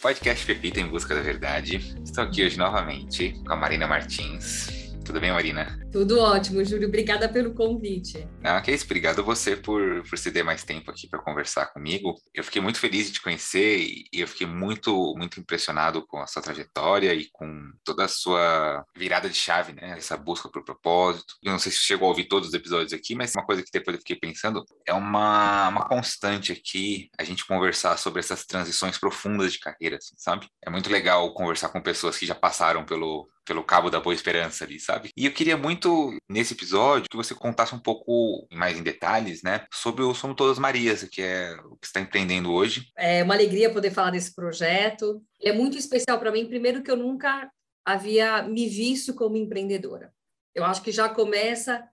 Podcast Pepita em Busca da Verdade. Estou aqui hoje novamente com a Marina Martins. Tudo bem, Marina? Tudo ótimo, Júlio. Obrigada pelo convite. Não, que é isso. Obrigado você por, por ceder mais tempo aqui para conversar comigo. Eu fiquei muito feliz de te conhecer e eu fiquei muito, muito impressionado com a sua trajetória e com toda a sua virada de chave, né? Essa busca por propósito. Eu não sei se chegou a ouvir todos os episódios aqui, mas uma coisa que depois eu fiquei pensando é uma, uma constante aqui a gente conversar sobre essas transições profundas de carreira, assim, sabe? É muito legal conversar com pessoas que já passaram pelo, pelo cabo da boa esperança ali, sabe? E eu queria muito, nesse episódio, que você contasse um pouco mais em detalhes, né, sobre o Somos Todas Marias, que é o que está empreendendo hoje. É uma alegria poder falar desse projeto. Ele é muito especial para mim, primeiro que eu nunca havia me visto como empreendedora. Eu acho que já começa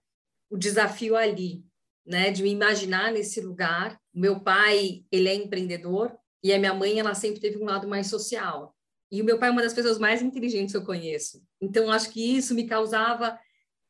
o desafio ali, né, de me imaginar nesse lugar. Meu pai, ele é empreendedor, e a minha mãe, ela sempre teve um lado mais social. E o meu pai é uma das pessoas mais inteligentes que eu conheço. Então, acho que isso me causava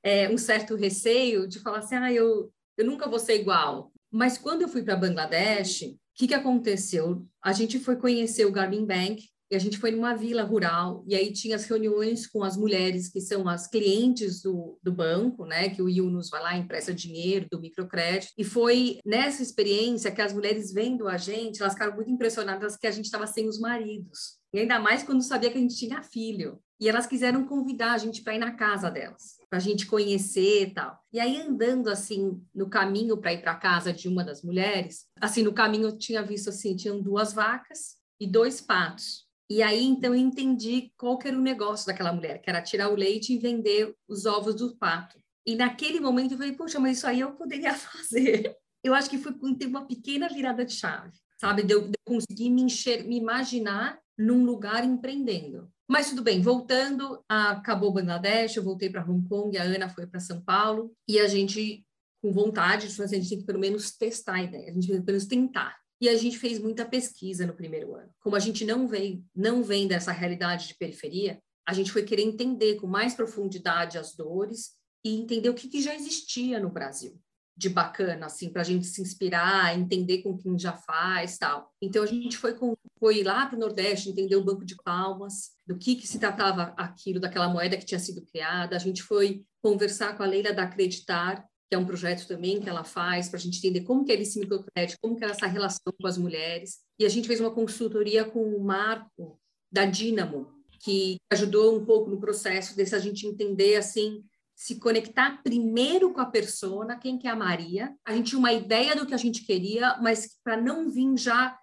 é, um certo receio de falar assim, ah, eu, eu nunca vou ser igual. Mas quando eu fui para Bangladesh, o que, que aconteceu? A gente foi conhecer o Garmin Bank, e a gente foi numa vila rural, e aí tinha as reuniões com as mulheres que são as clientes do, do banco, né? Que o Yunus vai lá, empresta dinheiro do microcrédito. E foi nessa experiência que as mulheres vendo a gente, elas ficaram muito impressionadas que a gente estava sem os maridos. E ainda mais quando sabia que a gente tinha filho. E elas quiseram convidar a gente para ir na casa delas, para a gente conhecer e tal. E aí, andando assim, no caminho para ir para a casa de uma das mulheres, assim, no caminho eu tinha visto assim: tinham duas vacas e dois patos. E aí, então, eu entendi qual era o negócio daquela mulher, que era tirar o leite e vender os ovos do pato. E naquele momento eu falei, poxa, mas isso aí eu poderia fazer. Eu acho que foi ter uma pequena virada de chave, sabe? De eu, de eu conseguir me, enxer me imaginar num lugar empreendendo. Mas tudo bem, voltando, acabou Bangladesh, eu voltei para Hong Kong, a Ana foi para São Paulo, e a gente, com vontade a gente tem que pelo menos testar a ideia, a gente tem que pelo menos tentar. E a gente fez muita pesquisa no primeiro ano. Como a gente não vem, não vem dessa realidade de periferia, a gente foi querer entender com mais profundidade as dores e entender o que, que já existia no Brasil de bacana, assim, para a gente se inspirar, entender com quem já faz tal. Então, a gente foi, com, foi lá para o Nordeste entender o banco de palmas, do que, que se tratava aquilo, daquela moeda que tinha sido criada. A gente foi conversar com a Leila da Acreditar, que é um projeto também que ela faz, para a gente entender como que é esse microcrédito, como que é essa relação com as mulheres. E a gente fez uma consultoria com o Marco, da Dínamo, que ajudou um pouco no processo desse a gente entender, assim, se conectar primeiro com a persona, quem que é a Maria. A gente tinha uma ideia do que a gente queria, mas para não vir já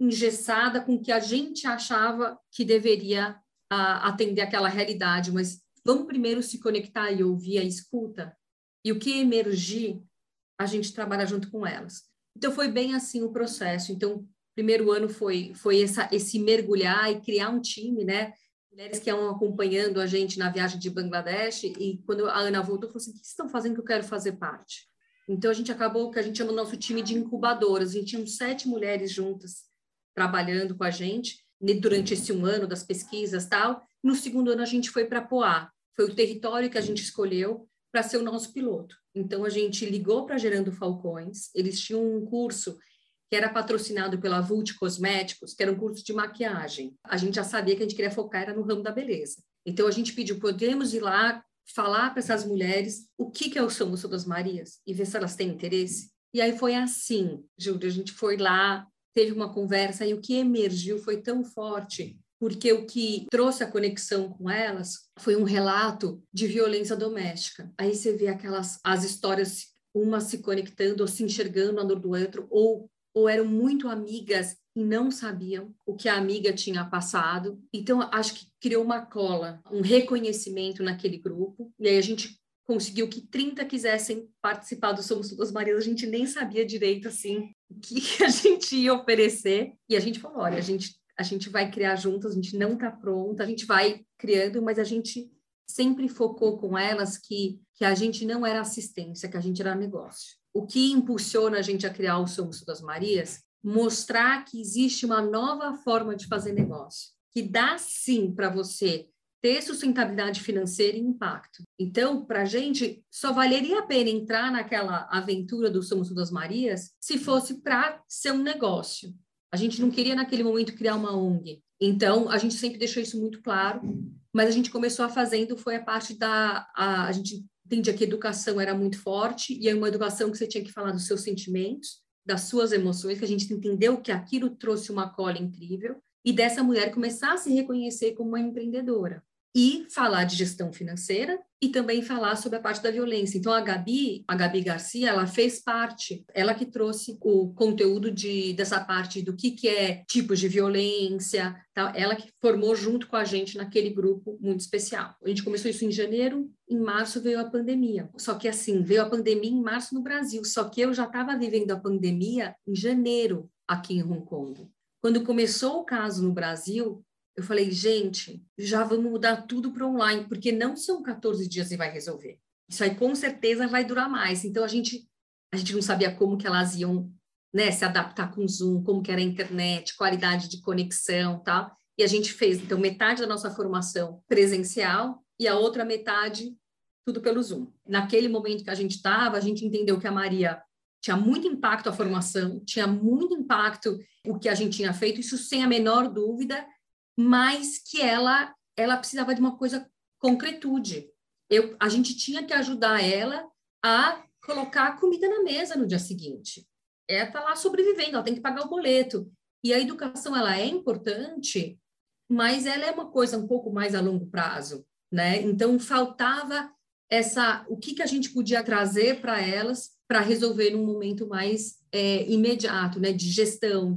engessada com o que a gente achava que deveria uh, atender aquela realidade, mas vamos primeiro se conectar e ouvir a escuta, e o que emergir, a gente trabalha junto com elas. Então, foi bem assim o processo. Então, primeiro ano foi, foi essa, esse mergulhar e criar um time, né? mulheres que iam acompanhando a gente na viagem de Bangladesh, e quando a Ana voltou, falou assim, o que estão fazendo que eu quero fazer parte? Então, a gente acabou, que a gente chama o nosso time de incubadoras, a gente tinha sete mulheres juntas trabalhando com a gente, durante esse um ano das pesquisas tal. No segundo ano, a gente foi para Poá, foi o território que a gente escolheu para ser o nosso piloto. Então, a gente ligou para Gerando Falcões, eles tinham um curso que era patrocinado pela Vult Cosméticos, que era um curso de maquiagem. A gente já sabia que a gente queria focar era no ramo da beleza. Então a gente pediu, podemos ir lá falar para essas mulheres o que, que é o Somos das Marias e ver se elas têm interesse. E aí foi assim, Júlia, a gente foi lá, teve uma conversa e o que emergiu foi tão forte porque o que trouxe a conexão com elas foi um relato de violência doméstica. Aí você vê aquelas as histórias uma se conectando ou se enxergando a dor do outro ou ou eram muito amigas e não sabiam o que a amiga tinha passado. Então, acho que criou uma cola, um reconhecimento naquele grupo. E aí a gente conseguiu que 30 quisessem participar do Somos Todas Marias. A gente nem sabia direito, assim, o que a gente ia oferecer. E a gente falou, olha, a gente, a gente vai criar juntas, a gente não está pronta, a gente vai criando, mas a gente sempre focou com elas que, que a gente não era assistência, que a gente era negócio o que impulsiona a gente a criar o Somos das Marias, mostrar que existe uma nova forma de fazer negócio, que dá sim para você ter sustentabilidade financeira e impacto. Então, para a gente, só valeria a pena entrar naquela aventura do Somos das Marias se fosse para ser um negócio. A gente não queria, naquele momento, criar uma ONG. Então, a gente sempre deixou isso muito claro, mas a gente começou a fazendo, foi a parte da... A, a gente entendia que educação era muito forte, e é uma educação que você tinha que falar dos seus sentimentos, das suas emoções, que a gente entendeu que aquilo trouxe uma cola incrível, e dessa mulher começar a se reconhecer como uma empreendedora e falar de gestão financeira e também falar sobre a parte da violência. Então a Gabi, a Gabi Garcia, ela fez parte, ela que trouxe o conteúdo de dessa parte do que que é tipos de violência, tal. ela que formou junto com a gente naquele grupo muito especial. A gente começou isso em janeiro, em março veio a pandemia. Só que assim, veio a pandemia em março no Brasil, só que eu já estava vivendo a pandemia em janeiro aqui em Hong Kong. Quando começou o caso no Brasil, eu falei, gente, já vamos mudar tudo para online, porque não são 14 dias e vai resolver. Isso aí com certeza vai durar mais. Então a gente a gente não sabia como que elas iam, né, se adaptar com o Zoom, como que era a internet, qualidade de conexão, tal. E a gente fez então metade da nossa formação presencial e a outra metade tudo pelo Zoom. Naquele momento que a gente estava, a gente entendeu que a Maria tinha muito impacto a formação, tinha muito impacto o que a gente tinha feito, isso sem a menor dúvida, mas que ela ela precisava de uma coisa concretude. Eu, a gente tinha que ajudar ela a colocar a comida na mesa no dia seguinte. Ela está lá sobrevivendo, ela tem que pagar o boleto. E a educação ela é importante, mas ela é uma coisa um pouco mais a longo prazo, né? Então faltava essa, o que que a gente podia trazer para elas para resolver num momento mais é, imediato, né? De gestão,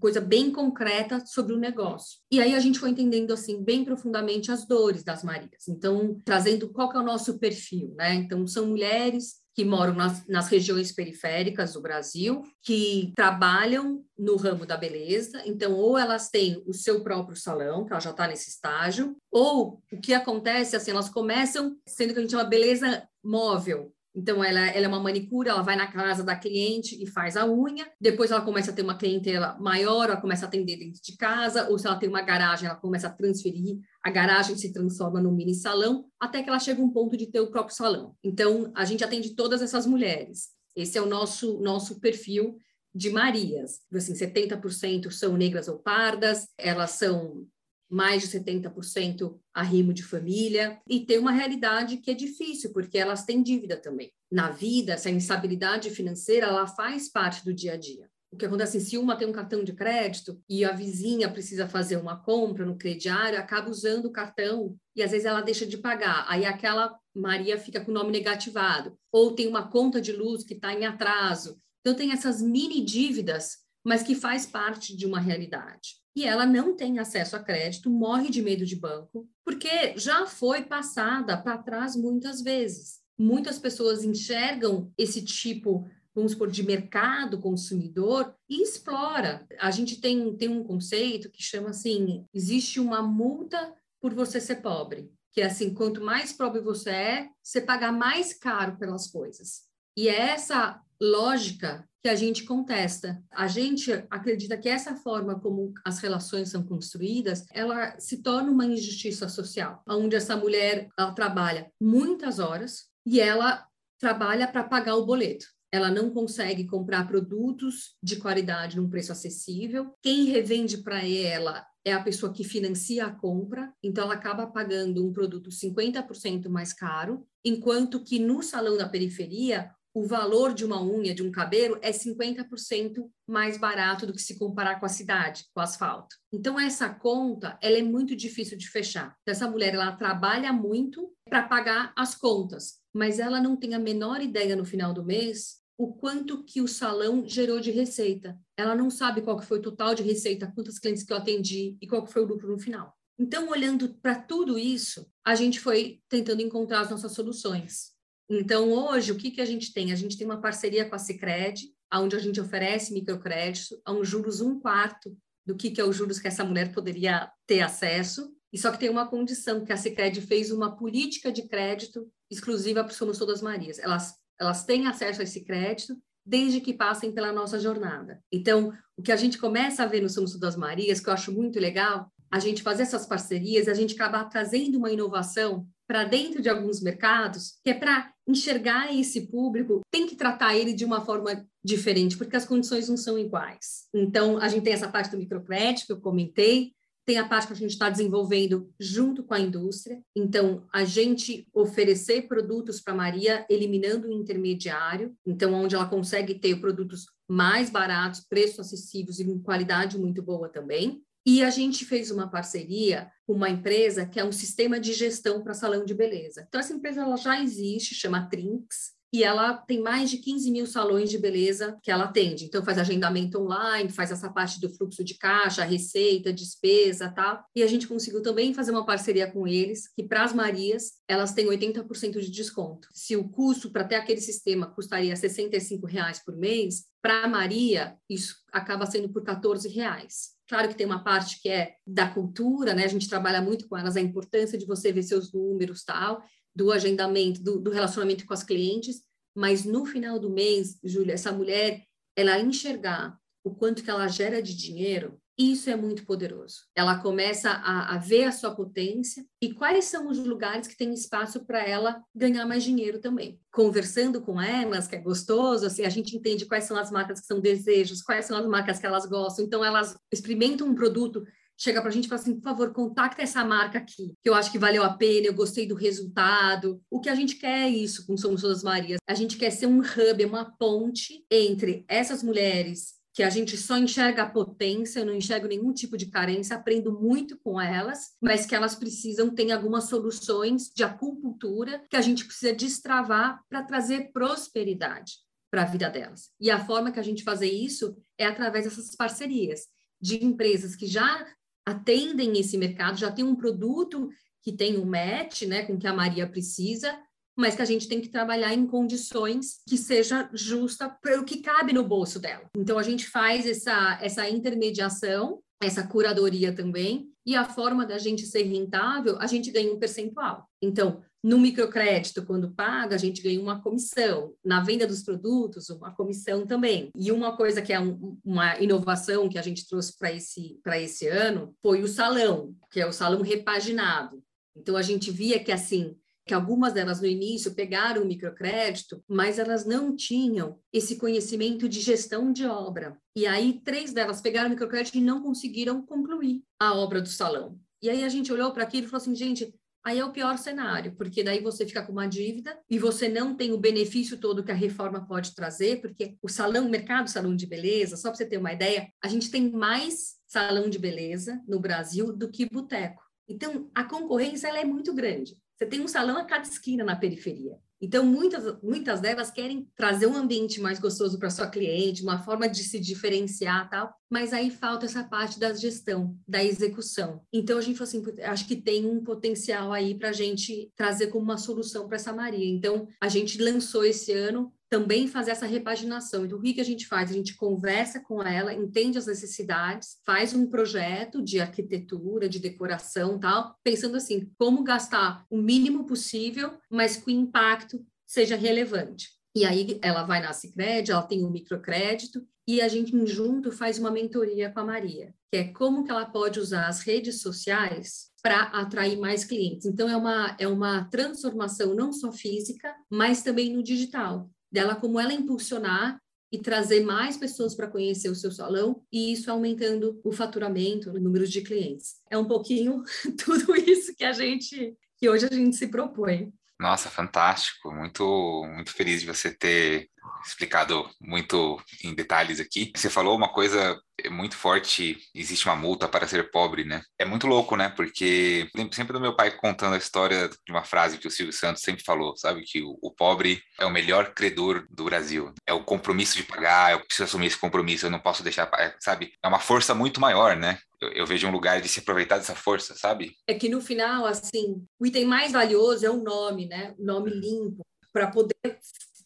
coisa bem concreta sobre o negócio. E aí a gente foi entendendo assim bem profundamente as dores das Marias. Então, trazendo qual que é o nosso perfil, né? Então, são mulheres que moram nas, nas, regiões periféricas do Brasil, que trabalham no ramo da beleza. Então, ou elas têm o seu próprio salão, que ela já está nesse estágio, ou o que acontece, assim, elas começam sendo que a gente chama beleza móvel, então, ela, ela é uma manicure, ela vai na casa da cliente e faz a unha. Depois, ela começa a ter uma clientela maior, ela começa a atender dentro de casa. Ou se ela tem uma garagem, ela começa a transferir. A garagem se transforma num mini salão, até que ela chega a um ponto de ter o próprio salão. Então, a gente atende todas essas mulheres. Esse é o nosso, nosso perfil de Marias. Assim, 70% são negras ou pardas, elas são mais de 70% arrimo de família, e tem uma realidade que é difícil, porque elas têm dívida também. Na vida, essa instabilidade financeira, ela faz parte do dia a dia. O que acontece, se uma tem um cartão de crédito e a vizinha precisa fazer uma compra no crediário, acaba usando o cartão e às vezes ela deixa de pagar. Aí aquela Maria fica com o nome negativado. Ou tem uma conta de luz que está em atraso. Então tem essas mini dívidas, mas que faz parte de uma realidade e ela não tem acesso a crédito, morre de medo de banco, porque já foi passada para trás muitas vezes. Muitas pessoas enxergam esse tipo, vamos supor, de mercado consumidor e explora. A gente tem, tem um conceito que chama assim: existe uma multa por você ser pobre. Que é assim, quanto mais pobre você é, você paga mais caro pelas coisas. E é essa lógica que a gente contesta. A gente acredita que essa forma como as relações são construídas, ela se torna uma injustiça social, onde essa mulher ela trabalha muitas horas e ela trabalha para pagar o boleto. Ela não consegue comprar produtos de qualidade num preço acessível. Quem revende para ela é a pessoa que financia a compra, então ela acaba pagando um produto 50% mais caro, enquanto que no salão da periferia o valor de uma unha, de um cabelo, é 50% mais barato do que se comparar com a cidade, com o asfalto. Então, essa conta, ela é muito difícil de fechar. Então, essa mulher, ela trabalha muito para pagar as contas, mas ela não tem a menor ideia no final do mês o quanto que o salão gerou de receita. Ela não sabe qual que foi o total de receita, quantos clientes que eu atendi e qual que foi o lucro no final. Então, olhando para tudo isso, a gente foi tentando encontrar as nossas soluções. Então, hoje, o que, que a gente tem? A gente tem uma parceria com a Cicred, onde a gente oferece microcrédito a um juros um quarto do que, que é os juros que essa mulher poderia ter acesso. E só que tem uma condição, que a Cicred fez uma política de crédito exclusiva para o Somos Todas Marias. Elas, elas têm acesso a esse crédito desde que passem pela nossa jornada. Então, o que a gente começa a ver no Somos Todas Marias, que eu acho muito legal, a gente fazer essas parcerias, a gente acabar trazendo uma inovação para dentro de alguns mercados, que é para enxergar esse público, tem que tratar ele de uma forma diferente, porque as condições não são iguais. Então, a gente tem essa parte do microcrédito que eu comentei, tem a parte que a gente está desenvolvendo junto com a indústria. Então, a gente oferecer produtos para Maria, eliminando o intermediário, então, onde ela consegue ter produtos mais baratos, preços acessíveis e com qualidade muito boa também. E a gente fez uma parceria com uma empresa que é um sistema de gestão para salão de beleza. Então, essa empresa ela já existe, chama Trinks, e ela tem mais de 15 mil salões de beleza que ela atende. Então, faz agendamento online, faz essa parte do fluxo de caixa, receita, despesa, tal. E a gente conseguiu também fazer uma parceria com eles, que para as Marias, elas têm 80% de desconto. Se o custo para ter aquele sistema custaria 65 reais por mês, para a Maria, isso acaba sendo por 14 reais. Claro que tem uma parte que é da cultura, né? A gente trabalha muito com elas, a importância de você ver seus números, tal, do agendamento, do, do relacionamento com as clientes, mas no final do mês, Júlia, essa mulher, ela enxergar o quanto que ela gera de dinheiro, isso é muito poderoso. Ela começa a, a, ver a sua potência e quais são os lugares que tem espaço para ela ganhar mais dinheiro também. Conversando com elas, que é gostoso, assim, a gente entende quais são as marcas que são desejos, quais são as marcas que elas gostam. Então, elas experimentam um produto chega para a gente e fala assim, por favor, contacta essa marca aqui, que eu acho que valeu a pena, eu gostei do resultado. O que a gente quer é isso com Somos Todas Marias. A gente quer ser um hub, uma ponte entre essas mulheres que a gente só enxerga a potência, eu não enxergo nenhum tipo de carência, aprendo muito com elas, mas que elas precisam ter algumas soluções de acupuntura que a gente precisa destravar para trazer prosperidade para a vida delas. E a forma que a gente fazer isso é através dessas parcerias de empresas que já atendem esse mercado, já tem um produto que tem um match, né, com que a Maria precisa, mas que a gente tem que trabalhar em condições que seja justa pelo que cabe no bolso dela. Então a gente faz essa essa intermediação, essa curadoria também, e a forma da gente ser rentável, a gente ganha um percentual. Então, no microcrédito, quando paga, a gente ganha uma comissão. Na venda dos produtos, uma comissão também. E uma coisa que é um, uma inovação que a gente trouxe para esse, esse ano foi o salão, que é o salão repaginado. Então, a gente via que, assim, que algumas delas no início pegaram o microcrédito, mas elas não tinham esse conhecimento de gestão de obra. E aí, três delas pegaram o microcrédito e não conseguiram concluir a obra do salão. E aí a gente olhou para aquilo e falou assim, gente, aí é o pior cenário, porque daí você fica com uma dívida e você não tem o benefício todo que a reforma pode trazer, porque o salão, o mercado salão de beleza, só para você ter uma ideia, a gente tem mais salão de beleza no Brasil do que boteco. Então, a concorrência ela é muito grande. Você tem um salão a cada esquina na periferia. Então, muitas, muitas delas querem trazer um ambiente mais gostoso para sua cliente, uma forma de se diferenciar tal, mas aí falta essa parte da gestão, da execução. Então, a gente falou assim, acho que tem um potencial aí para a gente trazer como uma solução para essa Maria. Então, a gente lançou esse ano também fazer essa repaginação. Então, o que, que a gente faz? A gente conversa com ela, entende as necessidades, faz um projeto de arquitetura, de decoração tal, pensando assim, como gastar o mínimo possível, mas que o impacto seja relevante. E aí ela vai na Cicred, ela tem um microcrédito, e a gente junto faz uma mentoria com a Maria, que é como que ela pode usar as redes sociais para atrair mais clientes. Então é uma é uma transformação não só física, mas também no digital dela como ela impulsionar e trazer mais pessoas para conhecer o seu salão e isso aumentando o faturamento, o número de clientes. É um pouquinho tudo isso que a gente que hoje a gente se propõe. Nossa, fantástico. Muito muito feliz de você ter explicado muito em detalhes aqui. Você falou uma coisa muito forte, existe uma multa para ser pobre, né? É muito louco, né? Porque lembro sempre do meu pai contando a história de uma frase que o Silvio Santos sempre falou, sabe? Que o, o pobre é o melhor credor do Brasil. É o compromisso de pagar, eu preciso assumir esse compromisso, eu não posso deixar, sabe? É uma força muito maior, né? Eu, eu, vejo um lugar de se aproveitar dessa força, sabe? É que no final, assim, o item mais valioso é o nome, né? O nome hum. limpo, para poder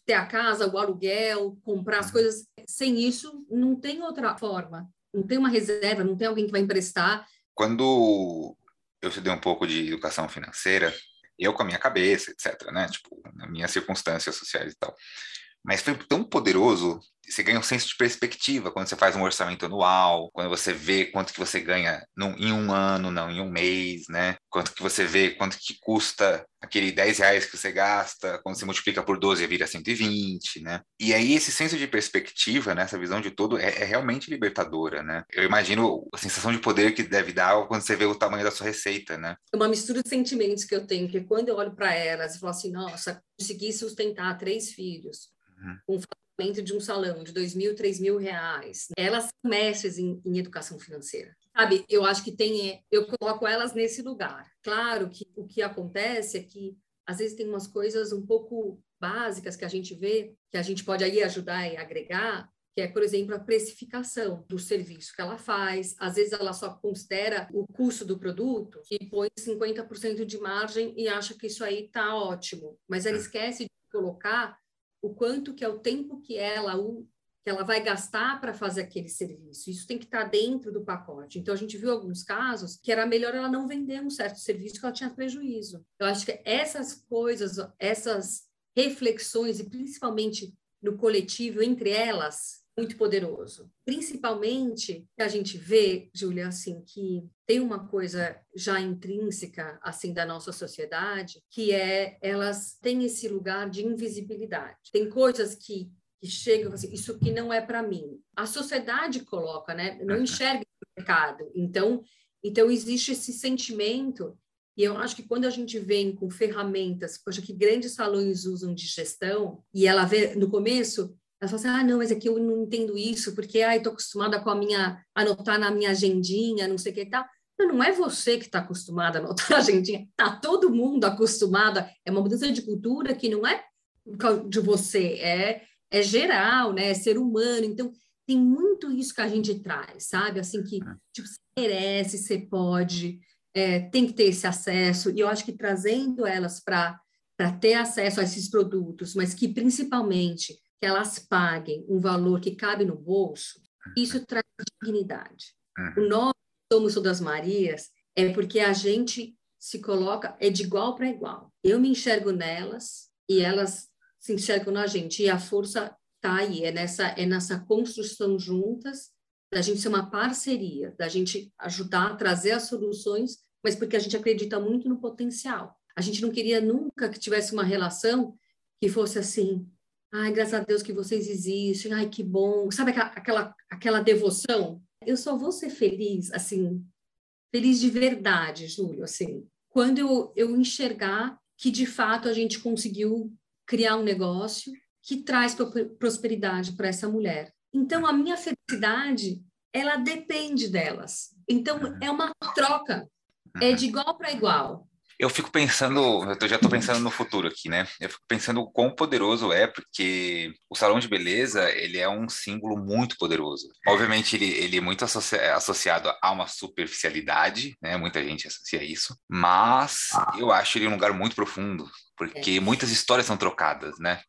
ter a casa, o aluguel, comprar as uhum. coisas. Sem isso, não tem outra forma. Não tem uma reserva, não tem alguém que vai emprestar. Quando eu estudei um pouco de educação financeira, eu com a minha cabeça, etc., né? Tipo, nas minhas circunstâncias sociais e tal. Mas foi tão poderoso você ganha um senso de perspectiva quando você faz um orçamento anual, quando você vê quanto que você ganha num, em um ano, não em um mês, né? Quanto que você vê, quanto que custa aquele 10 reais que você gasta, quando você multiplica por 12 vira 120, né? E aí esse senso de perspectiva, né, essa visão de todo, é, é realmente libertadora, né? Eu imagino a sensação de poder que deve dar quando você vê o tamanho da sua receita, né? Uma mistura de sentimentos que eu tenho, que quando eu olho para elas e falo assim, nossa, consegui sustentar três filhos, uhum. com de um salão de dois mil, três mil reais, elas são mestres em, em, educação financeira. Sabe, eu acho que tem, eu coloco elas nesse lugar. Claro que o que acontece é que às vezes tem umas coisas um pouco básicas que a gente vê, que a gente pode aí ajudar e agregar, que é, por exemplo, a precificação do serviço que ela faz. Às vezes ela só considera o custo do produto e põe 50% de margem e acha que isso aí está ótimo, mas ela é. esquece de colocar o quanto que é o tempo que ela que ela vai gastar para fazer aquele serviço. Isso tem que estar tá dentro do pacote. Então a gente viu alguns casos que era melhor ela não vender um certo serviço que ela tinha prejuízo. Eu acho que essas coisas, essas reflexões e principalmente no coletivo entre elas muito poderoso. Principalmente que a gente vê, Júlia, assim, que tem uma coisa já intrínseca assim da nossa sociedade, que é elas têm esse lugar de invisibilidade. Tem coisas que que chegam assim, isso que não é para mim. A sociedade coloca, né? Não enxerga o mercado. Então, então existe esse sentimento e eu acho que quando a gente vem com ferramentas, poxa, que grandes salões usam de gestão, e ela vê no começo, ela fala assim, ah, não, mas é eu não entendo isso, porque, ah, estou acostumada com a minha, anotar na minha agendinha, não sei o que e tal. Não, não é você que está acostumada a anotar na agendinha, está todo mundo acostumada, é uma mudança de cultura que não é de você, é, é geral, né, é ser humano, então tem muito isso que a gente traz, sabe, assim, que, é. tipo, você merece, você pode, é, tem que ter esse acesso, e eu acho que trazendo elas para ter acesso a esses produtos, mas que principalmente que elas paguem um valor que cabe no bolso, isso traz dignidade. O nome Somos Todas Marias é porque a gente se coloca, é de igual para igual. Eu me enxergo nelas e elas se enxergam na gente. E a força está aí, é nessa, é nessa construção juntas, da gente ser uma parceria, da gente ajudar a trazer as soluções, mas porque a gente acredita muito no potencial. A gente não queria nunca que tivesse uma relação que fosse assim, Ai, graças a Deus que vocês existem. Ai, que bom. Sabe aquela, aquela, aquela devoção? Eu só vou ser feliz, assim, feliz de verdade, Júlio, assim, quando eu, eu enxergar que de fato a gente conseguiu criar um negócio que traz prosperidade para essa mulher. Então, a minha felicidade, ela depende delas. Então, é uma troca, é de igual para igual eu fico pensando, eu já estou pensando no futuro aqui, né? Eu fico pensando o quão poderoso é, porque o salão de beleza, ele é um símbolo muito poderoso. Obviamente, ele, ele é muito associ associado a uma superficialidade, né? Muita gente associa isso, mas ah. eu acho ele um lugar muito profundo, porque é. muitas histórias são trocadas, né?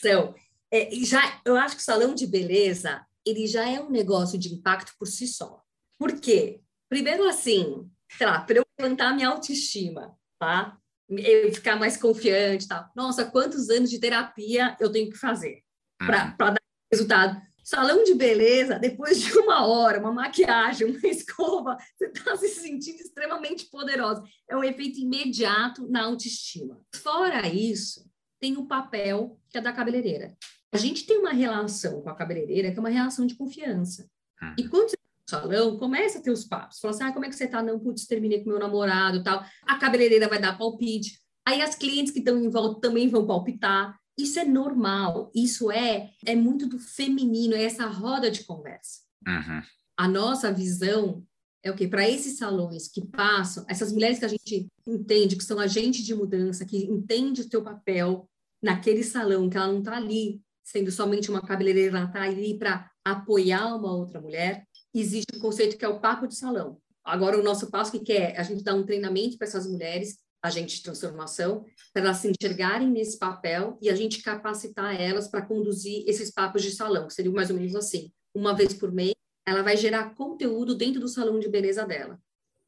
São. É, já, eu acho que o salão de beleza, ele já é um negócio de impacto por si só. Por quê? Primeiro, assim, sei lá, para eu levantar minha autoestima, tá? Eu ficar mais confiante, tá? Nossa, quantos anos de terapia eu tenho que fazer para uhum. dar resultado? Salão de beleza, depois de uma hora, uma maquiagem, uma escova, você está se sentindo extremamente poderosa. É um efeito imediato na autoestima. Fora isso, tem o papel que é da cabeleireira. A gente tem uma relação com a cabeleireira que é uma relação de confiança. E uhum. quando você salão, começa a ter os papos. Fala assim, ah, como é que você tá? Não, putz, terminei com meu namorado tal. A cabeleireira vai dar palpite. Aí as clientes que estão em volta também vão palpitar. Isso é normal. Isso é, é muito do feminino, é essa roda de conversa. Uhum. A nossa visão é o quê? Para esses salões que passam, essas mulheres que a gente entende que são agentes de mudança, que entende o seu papel naquele salão, que ela não está ali sendo somente uma cabeleireira, ela está ali para apoiar uma outra mulher existe um conceito que é o papo de salão. Agora, o nosso passo que é a gente dar um treinamento para essas mulheres, agentes de transformação, para elas se enxergarem nesse papel e a gente capacitar elas para conduzir esses papos de salão, que seria mais ou menos assim. Uma vez por mês, ela vai gerar conteúdo dentro do salão de beleza dela.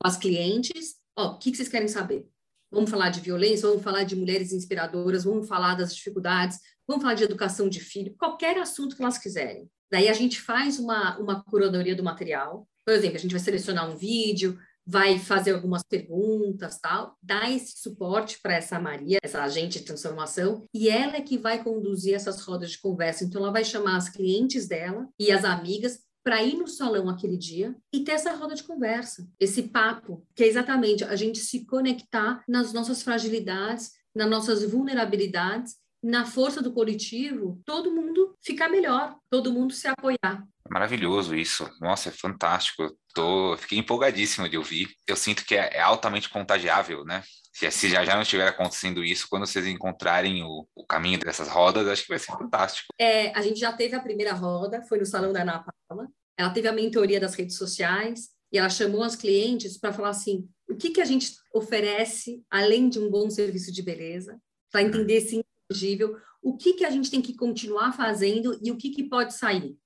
As clientes, ó, o que, que vocês querem saber? Vamos falar de violência, vamos falar de mulheres inspiradoras, vamos falar das dificuldades, vamos falar de educação de filho, qualquer assunto que elas quiserem. Daí a gente faz uma, uma curadoria do material. Por exemplo, a gente vai selecionar um vídeo, vai fazer algumas perguntas, tal, dá esse suporte para essa Maria, essa agente de transformação, e ela é que vai conduzir essas rodas de conversa. Então, ela vai chamar as clientes dela e as amigas para ir no salão aquele dia e ter essa roda de conversa, esse papo, que é exatamente a gente se conectar nas nossas fragilidades, nas nossas vulnerabilidades, na força do coletivo, todo mundo ficar melhor, todo mundo se apoiar. Maravilhoso isso. Nossa, é fantástico. Tô, fiquei empolgadíssimo de ouvir. Eu sinto que é, é altamente contagiável, né? Se, se, já, já não estiver acontecendo isso, quando vocês encontrarem o, o, caminho dessas rodas, acho que vai ser fantástico. É, a gente já teve a primeira roda, foi no Salão da Ana Paula. Ela teve a mentoria das redes sociais e ela chamou as clientes para falar assim: o que, que a gente oferece além de um bom serviço de beleza, para entender esse o que, que a gente tem que continuar fazendo e o que, que pode sair.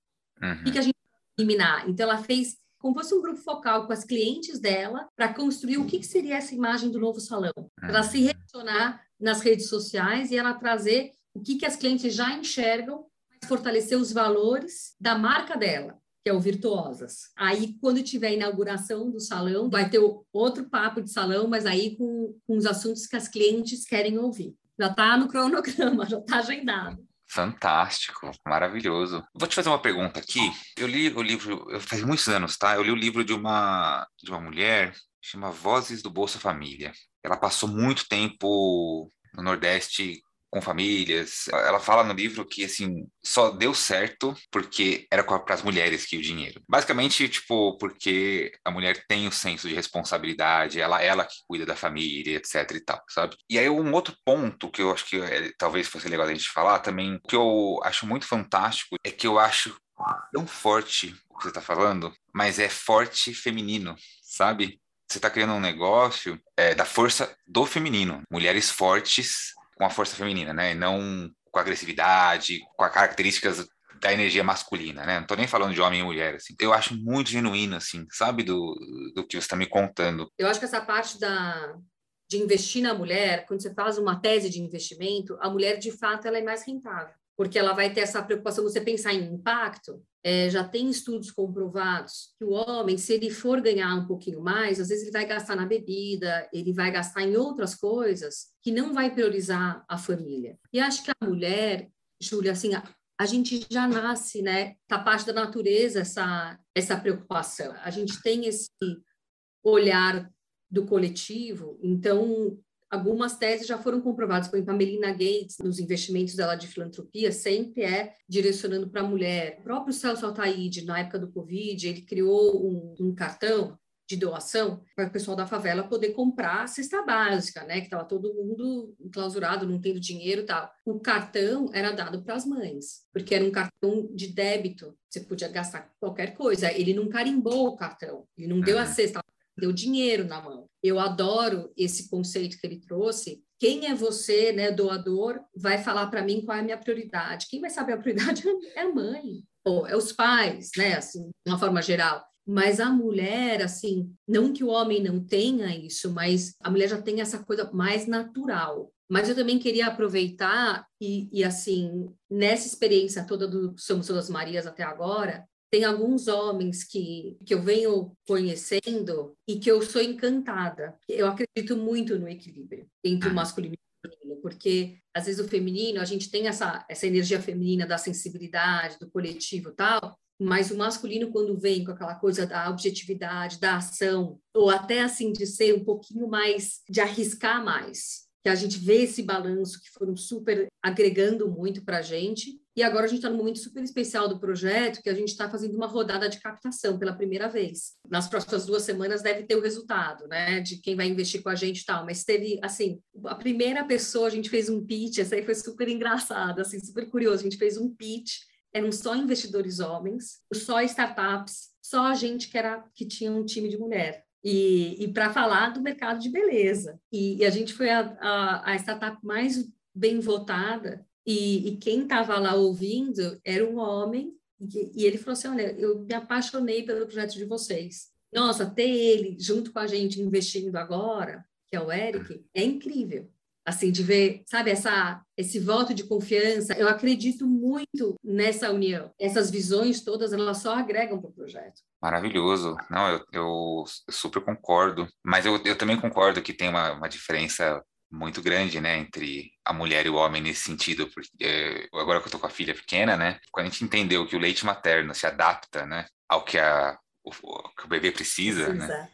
Uhum. O que, que a gente pode eliminar. Então, ela fez como fosse um grupo focal com as clientes dela para construir o que, que, seria essa imagem do novo salão. Uhum. Ela se relacionar nas redes sociais e ela trazer o que, que as clientes já enxergam, fortalecer os valores da marca dela que é o Virtuosas. Aí, quando tiver a inauguração do salão, vai ter outro papo de salão, mas aí com, com os assuntos que as clientes querem ouvir. Já está no cronograma, já está agendado. Fantástico, maravilhoso. Vou te fazer uma pergunta aqui. Eu li o livro, faz muitos anos, tá? Eu li o livro de uma de uma mulher, chama Vozes do Bolsa Família. Ela passou muito tempo no Nordeste com famílias. Ela fala no livro que assim só deu certo porque era para as mulheres que o dinheiro. Basicamente, tipo, porque a mulher tem o senso de responsabilidade, ela ela que cuida da família, etc e tal, sabe? E aí um outro ponto que eu acho que é, talvez fosse legal a gente falar também, que eu acho muito fantástico é que eu acho tão forte o que você está falando, mas é forte feminino, sabe? Você está criando um negócio é, da força do feminino. Mulheres fortes com a força feminina, né? E não com a agressividade, com as características da energia masculina, né? Não tô nem falando de homem e mulher, assim. Eu acho muito genuíno, assim, sabe, do, do que você está me contando. Eu acho que essa parte da, de investir na mulher, quando você faz uma tese de investimento, a mulher, de fato, ela é mais rentável porque ela vai ter essa preocupação. Você pensar em impacto, é, já tem estudos comprovados que o homem, se ele for ganhar um pouquinho mais, às vezes ele vai gastar na bebida, ele vai gastar em outras coisas que não vai priorizar a família. E acho que a mulher, Júlia, assim, a, a gente já nasce, né? Tá parte da natureza essa essa preocupação. A gente tem esse olhar do coletivo, então Algumas teses já foram comprovadas, por exemplo, a Melina Gates, nos investimentos dela de filantropia, sempre é direcionando para a mulher. O próprio Celso Altaide, na época do Covid, ele criou um, um cartão de doação para o pessoal da favela poder comprar a cesta básica, né? Que estava todo mundo enclausurado, não tendo dinheiro e tal. O cartão era dado para as mães, porque era um cartão de débito. Você podia gastar qualquer coisa. Ele não carimbou o cartão, ele não deu a cesta deu dinheiro na mão. Eu adoro esse conceito que ele trouxe. Quem é você, né, doador, vai falar para mim qual é a minha prioridade. Quem vai saber a prioridade é a mãe, ou é os pais, né, assim, de uma forma geral. Mas a mulher, assim, não que o homem não tenha isso, mas a mulher já tem essa coisa mais natural. Mas eu também queria aproveitar e, e assim, nessa experiência toda do Somos Todas Marias até agora, tem alguns homens que, que eu venho conhecendo e que eu sou encantada. Eu acredito muito no equilíbrio entre o uhum. masculino e o feminino, porque às vezes o feminino, a gente tem essa, essa energia feminina da sensibilidade, do coletivo tal, mas o masculino, quando vem com aquela coisa da objetividade, da ação, ou até assim de ser um pouquinho mais, de arriscar mais, que a gente vê esse balanço que foram super agregando muito para a gente. E agora a gente está num momento super especial do projeto, que a gente está fazendo uma rodada de captação pela primeira vez. Nas próximas duas semanas deve ter o resultado, né, de quem vai investir com a gente e tal. Mas teve, assim, a primeira pessoa, a gente fez um pitch, essa aí foi super engraçado, assim, super curioso. A gente fez um pitch, eram só investidores homens, só startups, só gente que era que tinha um time de mulher e, e para falar do mercado de beleza. E, e a gente foi a, a, a, startup mais bem votada, e, e quem estava lá ouvindo era um homem, e, ele falou assim: Olha, eu me apaixonei pelo projeto de vocês. Nossa, ter ele junto com a gente investindo agora, que é o Eric, é incrível assim, de ver, sabe, essa, esse voto de confiança. Eu acredito muito nessa união. Essas visões todas, elas só agregam para o projeto. Maravilhoso. Não, eu, eu super concordo. Mas eu, eu também concordo que tem uma, uma diferença muito grande, né, entre a mulher e o homem nesse sentido, porque é, agora que eu tô com a filha pequena, né, quando a gente entendeu que o leite materno se adapta, né, ao que, a, o, que o bebê precisa, precisa. né,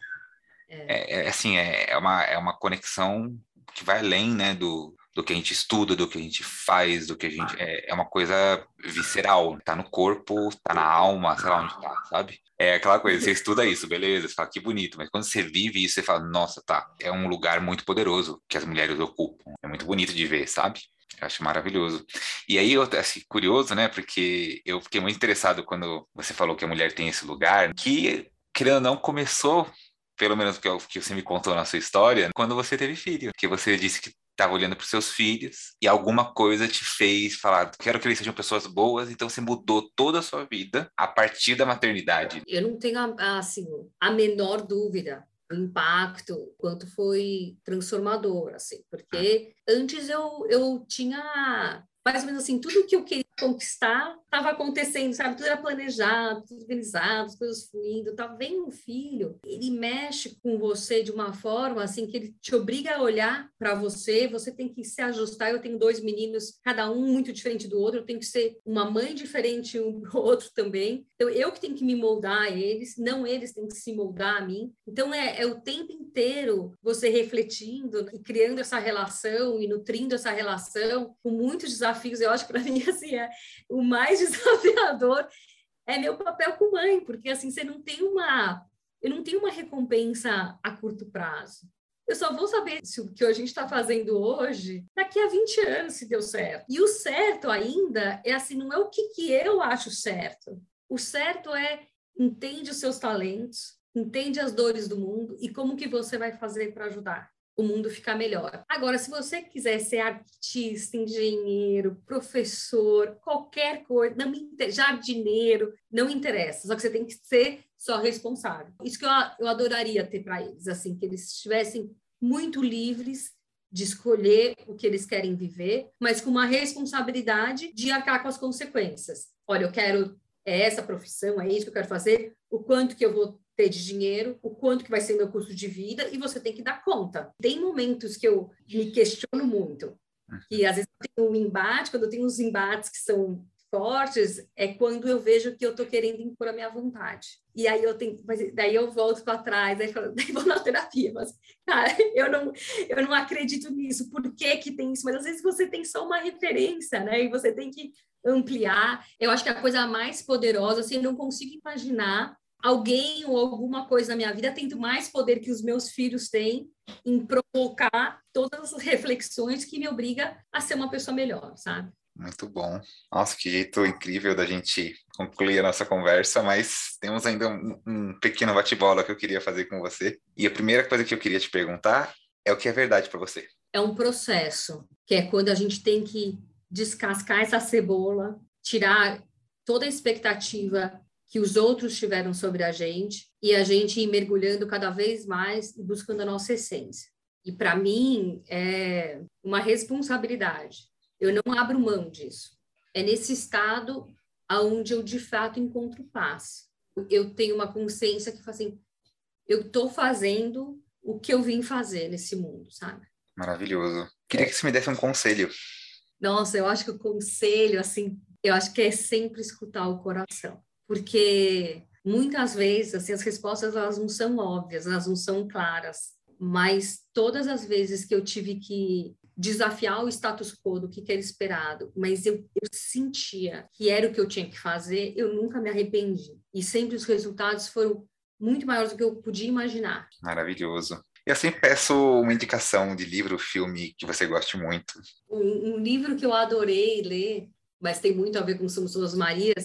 é. É, é, assim, é, é, uma, é uma conexão que vai além, né, do, do que a gente estuda, do que a gente faz, do que a gente. É, é uma coisa visceral, tá no corpo, tá na alma, sei lá onde tá, sabe? É aquela coisa, você estuda isso, beleza, você fala que bonito, mas quando você vive isso, você fala, nossa, tá, é um lugar muito poderoso que as mulheres ocupam. É muito bonito de ver, sabe? Eu acho maravilhoso. E aí, eu, assim, curioso, né? Porque eu fiquei muito interessado quando você falou que a mulher tem esse lugar, que, querendo ou não, começou pelo menos que, que você me contou na sua história, quando você teve filho. Que você disse que estava olhando para os seus filhos e alguma coisa te fez falar, quero que eles sejam pessoas boas, então você mudou toda a sua vida a partir da maternidade. Eu não tenho, assim, a menor dúvida o impacto, quanto foi transformador, assim, porque antes eu, eu tinha mais ou menos assim, tudo que eu queria conquistar estava acontecendo, sabe? Tudo era planejado, tudo organizado, as coisas fluindo. Tá vendo um filho, ele mexe com você de uma forma assim que ele te obriga a olhar para você, você tem que se ajustar. Eu tenho dois meninos, cada um muito diferente do outro, eu tenho que ser uma mãe diferente um do outro também. Então eu que tenho que me moldar a eles, não eles têm que se moldar a mim. Então é, é o tempo inteiro você refletindo e criando essa relação e nutrindo essa relação com muitos desafios. Eu acho que para mim assim é o mais desafiador é meu papel com mãe, porque assim você não tem uma eu não tenho uma recompensa a curto prazo. Eu só vou saber se o que a gente está fazendo hoje daqui a 20 anos se deu certo. E o certo ainda é assim, não é o que, que eu acho certo. O certo é entende os seus talentos, entende as dores do mundo e como que você vai fazer para ajudar o mundo ficar melhor. Agora, se você quiser ser artista, engenheiro, professor, qualquer coisa, não jardineiro, não interessa, só que você tem que ser só responsável. Isso que eu, eu adoraria ter para eles, assim, que eles estivessem muito livres de escolher o que eles querem viver, mas com uma responsabilidade de arcar com as consequências. Olha, eu quero é essa profissão, é isso que eu quero fazer, o quanto que eu vou ter de dinheiro, o quanto que vai ser meu custo de vida e você tem que dar conta. Tem momentos que eu me questiono muito, que às vezes eu tenho um embate, quando eu tenho uns embates que são fortes, é quando eu vejo que eu estou querendo impor a minha vontade. E aí eu tenho, mas daí eu volto para trás, aí, falo, daí vou na terapia, mas cara, eu não, eu não acredito nisso. Por que que tem isso? Mas às vezes você tem só uma referência, né? E você tem que ampliar. Eu acho que a coisa mais poderosa, assim, eu não consigo imaginar alguém ou alguma coisa na minha vida tendo mais poder que os meus filhos têm em provocar todas as reflexões que me obriga a ser uma pessoa melhor, sabe? Muito bom. Nossa, que jeito incrível da gente concluir a nossa conversa, mas temos ainda um, um pequeno bate-bola que eu queria fazer com você. E a primeira coisa que eu queria te perguntar é o que é verdade para você? É um processo, que é quando a gente tem que descascar essa cebola, tirar toda a expectativa que os outros tiveram sobre a gente e a gente ir mergulhando cada vez mais e buscando a nossa essência. E para mim é uma responsabilidade. Eu não abro mão disso. É nesse estado aonde eu de fato encontro paz. Eu tenho uma consciência que faz assim, eu estou fazendo o que eu vim fazer nesse mundo, sabe? Maravilhoso. Queria que você me desse um conselho. Nossa, eu acho que o conselho, assim, eu acho que é sempre escutar o coração porque muitas vezes assim, as respostas elas não são óbvias, elas não são claras, mas todas as vezes que eu tive que desafiar o status quo do que era esperado, mas eu, eu sentia que era o que eu tinha que fazer, eu nunca me arrependi. E sempre os resultados foram muito maiores do que eu podia imaginar. Maravilhoso. Eu sempre peço uma indicação de livro, filme que você goste muito. Um, um livro que eu adorei ler, mas tem muito a ver com São Suas Marias,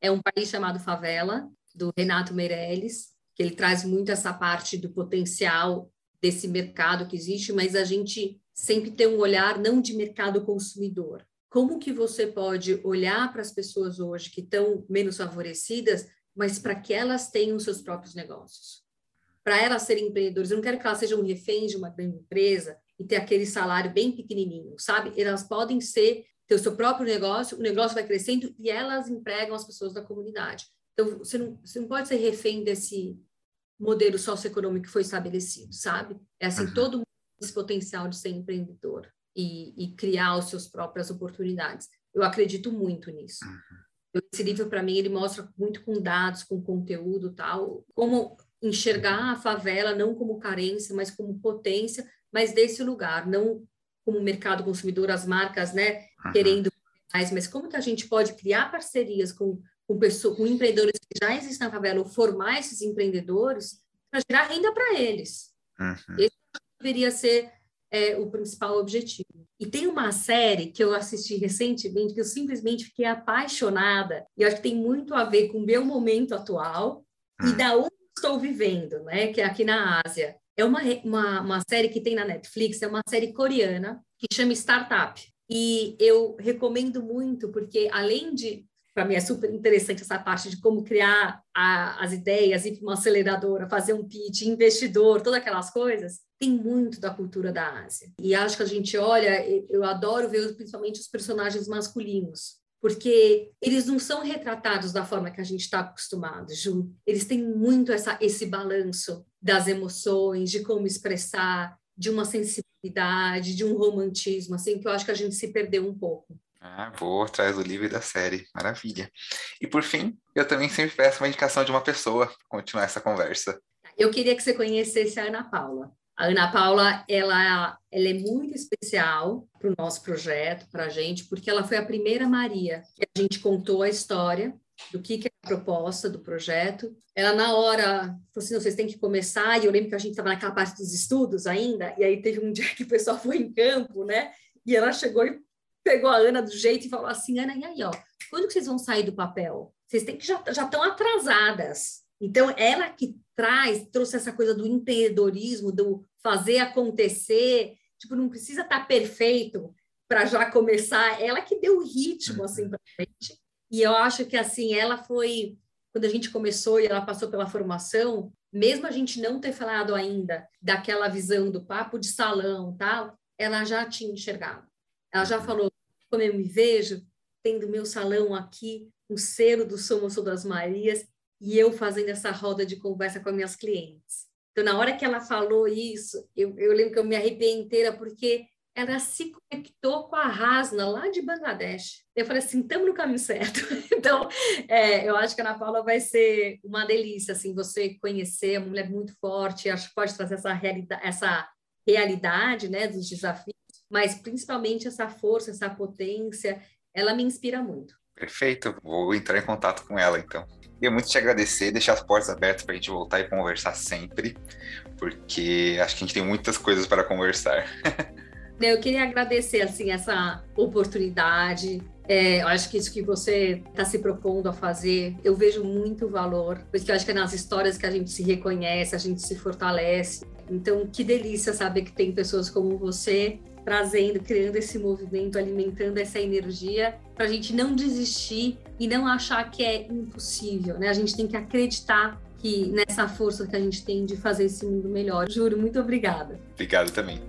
é um país chamado Favela, do Renato Meirelles, que ele traz muito essa parte do potencial desse mercado que existe, mas a gente sempre tem um olhar não de mercado consumidor. Como que você pode olhar para as pessoas hoje que estão menos favorecidas, mas para que elas tenham seus próprios negócios? para elas serem empreendedoras. Eu não quero que elas sejam reféns de uma grande empresa e ter aquele salário bem pequenininho, sabe? Elas podem ser ter o seu próprio negócio, o negócio vai crescendo e elas empregam as pessoas da comunidade. Então, você não, você não pode ser refém desse modelo socioeconômico que foi estabelecido, sabe? É assim, uhum. todo mundo tem esse potencial de ser empreendedor e, e, criar as suas próprias oportunidades. Eu acredito muito nisso. Uhum. Esse livro, para mim, ele mostra muito com dados, com conteúdo tal, como enxergar a favela não como carência, mas como potência, mas desse lugar, não como mercado consumidor, as marcas, né, uhum. querendo mais, mas como que a gente pode criar parcerias com, com, pessoas, com empreendedores que já existem na favela, ou formar esses empreendedores para gerar renda para eles. Uhum. Esse deveria ser é, o principal objetivo. E tem uma série que eu assisti recentemente que eu simplesmente fiquei apaixonada, e acho que tem muito a ver com o meu momento atual uhum. e da onde estou vivendo, né, que é aqui na Ásia. É uma, uma, uma série que tem na Netflix, é uma série coreana que chama Startup. E eu recomendo muito, porque além de, para mim é super interessante essa parte de como criar a, as ideias, ir para uma aceleradora, fazer um pitch, investidor, todas aquelas coisas, tem muito da cultura da Ásia. E acho que a gente olha, eu adoro ver principalmente os personagens masculinos, porque eles não são retratados da forma que a gente está acostumado, Ju. Eles têm muito essa, esse balanço das emoções, de como expressar, de uma sensibilidade, de um romantismo, assim, que eu acho que a gente se perdeu um pouco. Ah, vou atrás do livro e da série, maravilha. E por fim, eu também sempre peço uma indicação de uma pessoa para continuar essa conversa. Eu queria que você conhecesse a Ana Paula. A Ana Paula, ela, ela é muito especial para o nosso projeto, para a gente, porque ela foi a primeira Maria que a gente contou a história do que, que é a proposta do projeto. Ela, na hora, falou assim, vocês têm que começar, e eu lembro que a gente estava naquela parte dos estudos ainda, e aí teve um dia que o pessoal foi em campo, né? E ela chegou e pegou a Ana do jeito e falou assim, Ana, e aí, ó, quando que vocês vão sair do papel? Vocês têm que já estão atrasadas. Então, ela que traz, trouxe essa coisa do empreendedorismo, do fazer acontecer, tipo, não precisa estar tá perfeito para já começar. Ela que deu o ritmo, assim, para gente. E eu acho que, assim, ela foi, quando a gente começou e ela passou pela formação, mesmo a gente não ter falado ainda daquela visão do papo de salão, tal, ela já tinha enxergado. Ela já uhum. falou, como eu me vejo, tendo meu salão aqui, o cero do Somos das Marias, e eu fazendo essa roda de conversa com as minhas clientes. Então, na hora que ela falou isso, eu, eu lembro que eu me arrepiei inteira, porque ela se conectou com a Rasna, lá de Bangladesh. Eu falei assim, estamos no caminho certo. então, é, eu acho que a Ana Paula vai ser uma delícia, assim, você conhecer, uma mulher muito forte, acho que pode trazer essa essa realidade, né, dos desafios, mas principalmente essa força, essa potência, ela me inspira muito. Perfeito, vou entrar em contato com ela, então. Queria muito te agradecer, deixar as portas abertas para a gente voltar e conversar sempre, porque acho que a gente tem muitas coisas para conversar. Eu queria agradecer assim essa oportunidade. É, eu acho que isso que você está se propondo a fazer, eu vejo muito valor, porque eu acho que é nas histórias que a gente se reconhece, a gente se fortalece. Então, que delícia saber que tem pessoas como você trazendo, criando esse movimento, alimentando essa energia, para a gente não desistir e não achar que é impossível, né? A gente tem que acreditar que nessa força que a gente tem de fazer esse mundo melhor. Juro, muito obrigada. Obrigado também.